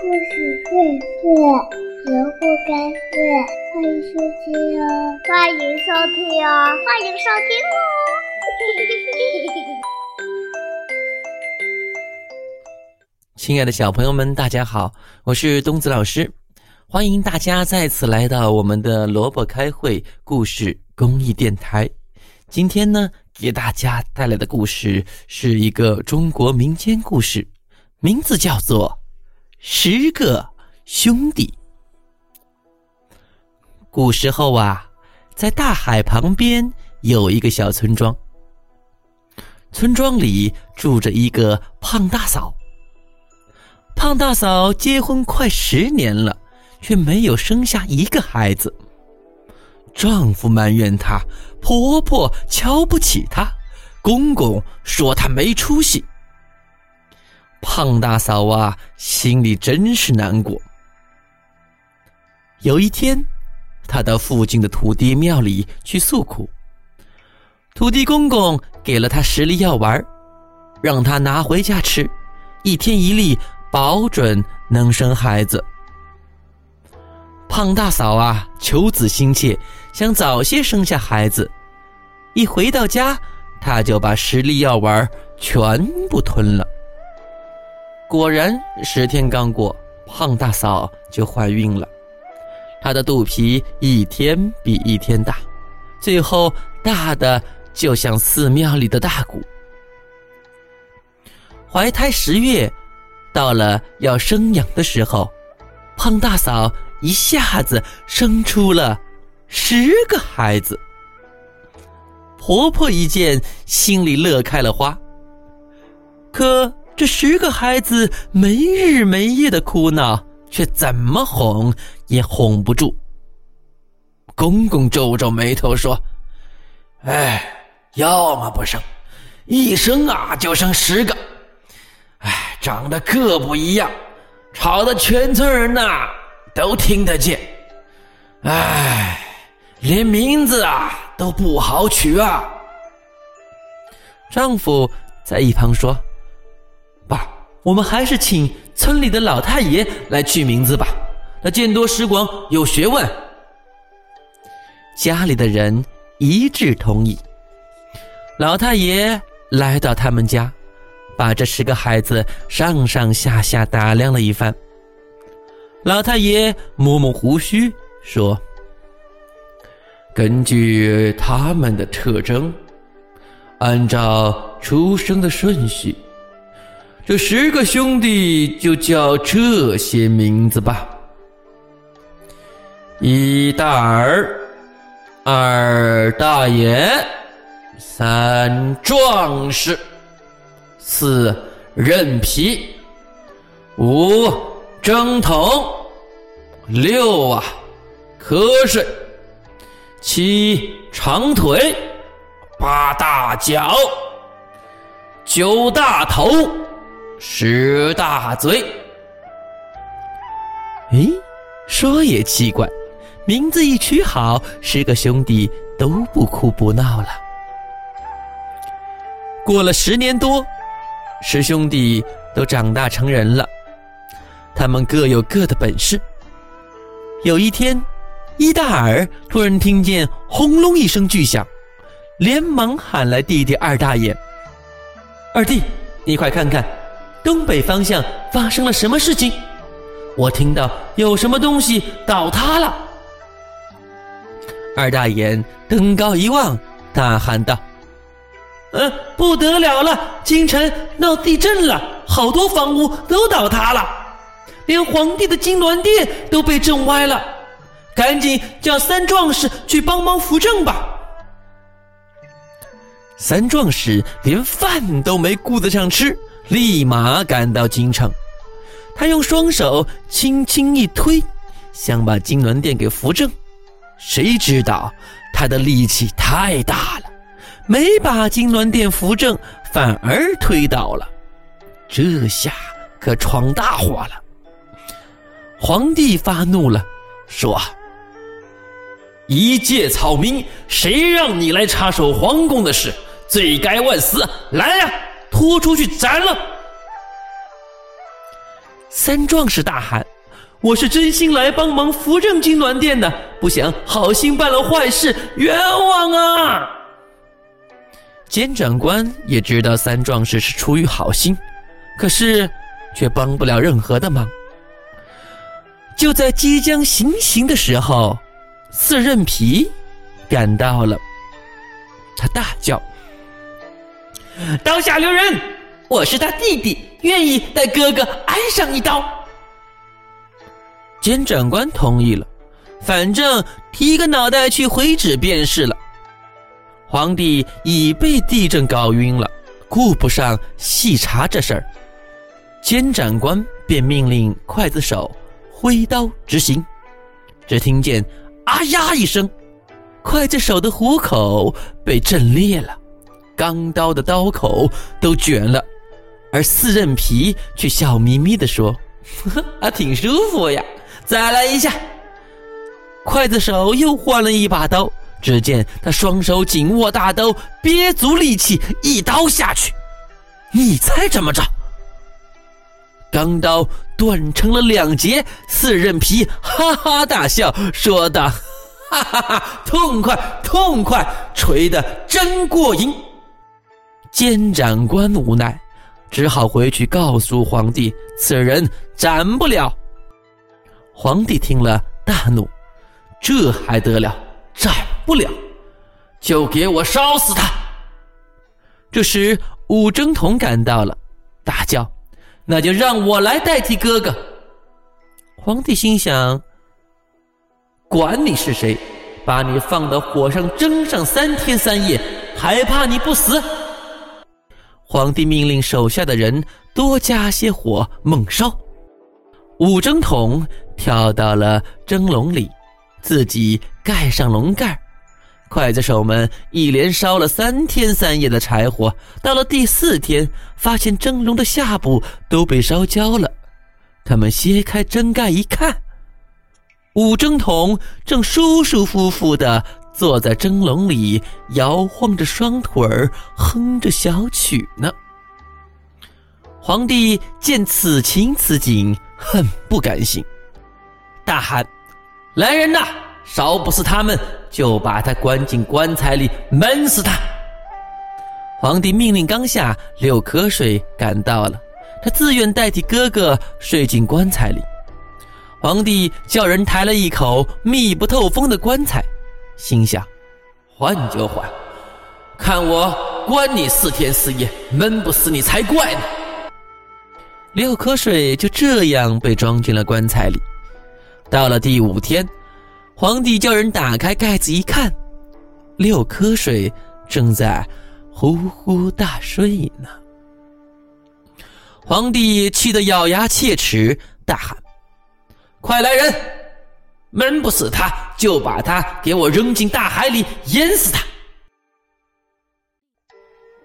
故事会睡，萝卜开会，欢迎收听哦！欢迎收听哦！欢迎收听哦！亲爱的小朋友们，大家好，我是东子老师，欢迎大家再次来到我们的萝卜开会故事公益电台。今天呢，给大家带来的故事是一个中国民间故事，名字叫做《十个兄弟》。古时候啊，在大海旁边有一个小村庄，村庄里住着一个胖大嫂。胖大嫂结婚快十年了，却没有生下一个孩子。丈夫埋怨她，婆婆瞧不起她，公公说她没出息。胖大嫂啊，心里真是难过。有一天，她到附近的土地庙里去诉苦，土地公公给了她十粒药丸，让她拿回家吃，一天一粒。保准能生孩子。胖大嫂啊，求子心切，想早些生下孩子。一回到家，她就把十粒药丸全部吞了。果然，十天刚过，胖大嫂就怀孕了。她的肚皮一天比一天大，最后大的就像寺庙里的大鼓。怀胎十月。到了要生养的时候，胖大嫂一下子生出了十个孩子。婆婆一见，心里乐开了花。可这十个孩子没日没夜的哭闹，却怎么哄也哄不住。公公皱皱眉头说：“哎，要么不生，一生啊就生十个。”哎长得各不一样，吵得全村人呐都听得见。唉，连名字啊都不好取啊。丈夫在一旁说：“，我们还是请村里的老太爷来取名字吧，他见多识广，有学问。”家里的人一致同意。老太爷来到他们家。把这十个孩子上上下下打量了一番，老太爷摸摸胡须说：“根据他们的特征，按照出生的顺序，这十个兄弟就叫这些名字吧：一大儿，二大爷，三壮士。”四韧皮，五蒸桶，六啊瞌睡，七长腿，八大脚，九大头，十大嘴。诶，说也奇怪，名字一取好，十个兄弟都不哭不闹了。过了十年多。十兄弟都长大成人了，他们各有各的本事。有一天，一大耳突然听见轰隆一声巨响，连忙喊来弟弟二大爷：“二弟，你快看看，东北方向发生了什么事情？我听到有什么东西倒塌了。”二大爷登高一望，大喊道。呃，不得了了！京城闹地震了，好多房屋都倒塌了，连皇帝的金銮殿都被震歪了。赶紧叫三壮士去帮忙扶正吧。三壮士连饭都没顾得上吃，立马赶到京城。他用双手轻轻一推，想把金銮殿给扶正，谁知道他的力气太大了。没把金銮殿扶正，反而推倒了，这下可闯大祸了。皇帝发怒了，说：“一介草民，谁让你来插手皇宫的事？罪该万死！来呀，拖出去斩了！”三壮士大喊：“我是真心来帮忙扶正金銮殿的，不想好心办了坏事，冤枉啊！”监长官也知道三壮士是出于好心，可是却帮不了任何的忙。就在即将行刑的时候，四刃皮赶到了，他大叫：“刀下留人！我是他弟弟，愿意带哥哥挨上一刀。”监斩官同意了，反正提个脑袋去回旨便是了。皇帝已被地震搞晕了，顾不上细查这事儿。监斩官便命令刽子手挥刀执行。只听见“啊呀”一声，刽子手的虎口被震裂了，钢刀的刀口都卷了，而四刃皮却笑眯眯地说：“ 啊，挺舒服呀，再来一下。”刽子手又换了一把刀。只见他双手紧握大刀，憋足力气，一刀下去。你猜怎么着？钢刀断成了两截。四刃皮哈哈大笑，说道：“哈哈哈，痛快，痛快，锤得真过瘾。”监斩官无奈，只好回去告诉皇帝，此人斩不了。皇帝听了大怒，这还得了？斩不了，就给我烧死他！这时，武征统赶到了，大叫：“那就让我来代替哥哥。”皇帝心想：“管你是谁，把你放到火上蒸上三天三夜，还怕你不死？”皇帝命令手下的人多加些火，猛烧。五蒸桶跳到了蒸笼里。自己盖上笼盖刽子手们一连烧了三天三夜的柴火，到了第四天，发现蒸笼的下部都被烧焦了。他们掀开蒸盖一看，五蒸桶正舒舒服服地坐在蒸笼里，摇晃着双腿，哼着小曲呢。皇帝见此情此景，很不甘心，大喊。来人呐！烧不死他们，就把他关进棺材里闷死他。皇帝命令刚下，六瞌睡赶到了，他自愿代替哥哥睡进棺材里。皇帝叫人抬了一口密不透风的棺材，心想：换就换，看我关你四天四夜，闷不死你才怪呢。六瞌睡就这样被装进了棺材里。到了第五天，皇帝叫人打开盖子一看，六瞌睡正在呼呼大睡呢。皇帝气得咬牙切齿，大喊：“快来人！闷不死他，就把他给我扔进大海里淹死他！”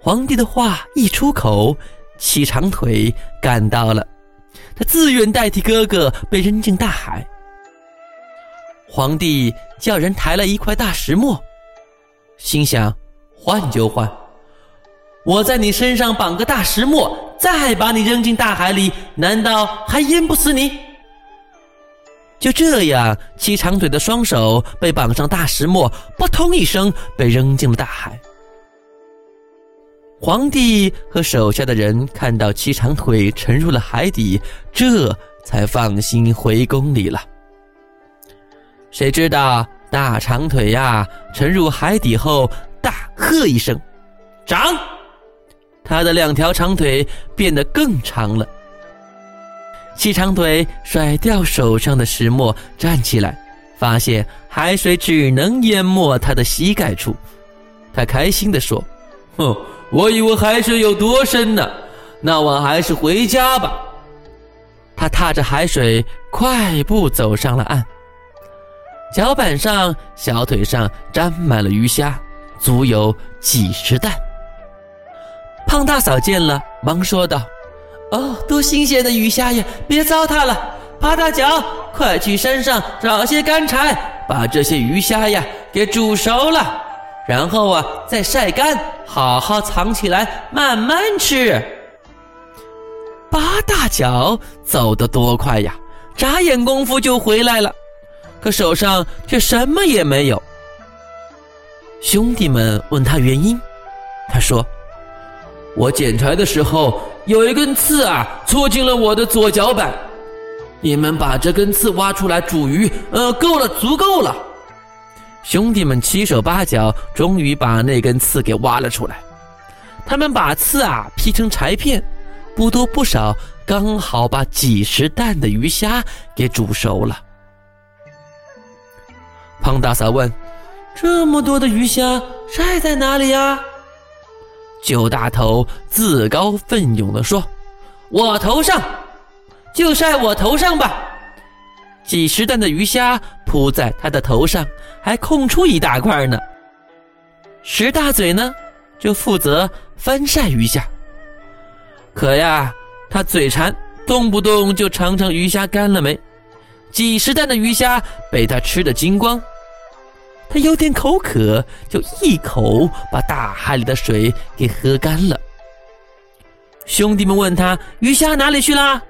皇帝的话一出口，七长腿赶到了，他自愿代替哥哥被扔进大海。皇帝叫人抬了一块大石磨，心想：换就换，我在你身上绑个大石磨，再把你扔进大海里，难道还淹不死你？就这样，七长腿的双手被绑上大石磨，扑通一声被扔进了大海。皇帝和手下的人看到七长腿沉入了海底，这才放心回宫里了。谁知道大长腿呀沉入海底后，大喝一声：“长！”他的两条长腿变得更长了。细长腿甩掉手上的石磨，站起来，发现海水只能淹没他的膝盖处。他开心地说：“哼，我以为海水有多深呢，那我还是回家吧。”他踏着海水，快步走上了岸。脚板上、小腿上沾满了鱼虾，足有几十担。胖大嫂见了，忙说道：“哦，多新鲜的鱼虾呀！别糟蹋了，八大脚，快去山上找些干柴，把这些鱼虾呀给煮熟了，然后啊再晒干，好好藏起来，慢慢吃。”八大脚走得多快呀！眨眼功夫就回来了，可手上却什么也没有。兄弟们问他原因，他说：“我捡柴的时候有一根刺啊，戳进了我的左脚板。你们把这根刺挖出来煮鱼，呃，够了，足够了。”兄弟们七手八脚，终于把那根刺给挖了出来。他们把刺啊劈成柴片，不多不少，刚好把几十担的鱼虾给煮熟了。胖大嫂问。这么多的鱼虾晒在哪里呀？九大头自告奋勇地说：“我头上，就晒我头上吧。”几十担的鱼虾铺在他的头上，还空出一大块呢。石大嘴呢，就负责翻晒鱼虾。可呀，他嘴馋，动不动就尝尝鱼虾干了没。几十担的鱼虾被他吃得精光。他有点口渴，就一口把大海里的水给喝干了。兄弟们问他鱼虾哪里去啦，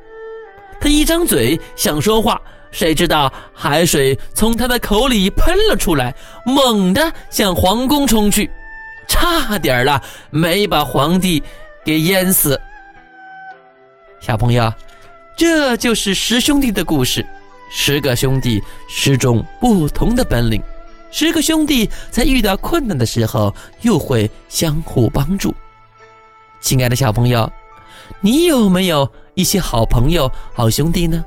他一张嘴想说话，谁知道海水从他的口里喷了出来，猛地向皇宫冲去，差点儿了没把皇帝给淹死。小朋友，这就是十兄弟的故事，十个兄弟，十种不同的本领。十个兄弟在遇到困难的时候，又会相互帮助。亲爱的小朋友，你有没有一些好朋友、好兄弟呢？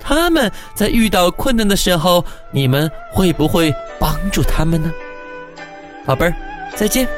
他们在遇到困难的时候，你们会不会帮助他们呢？宝贝儿，再见。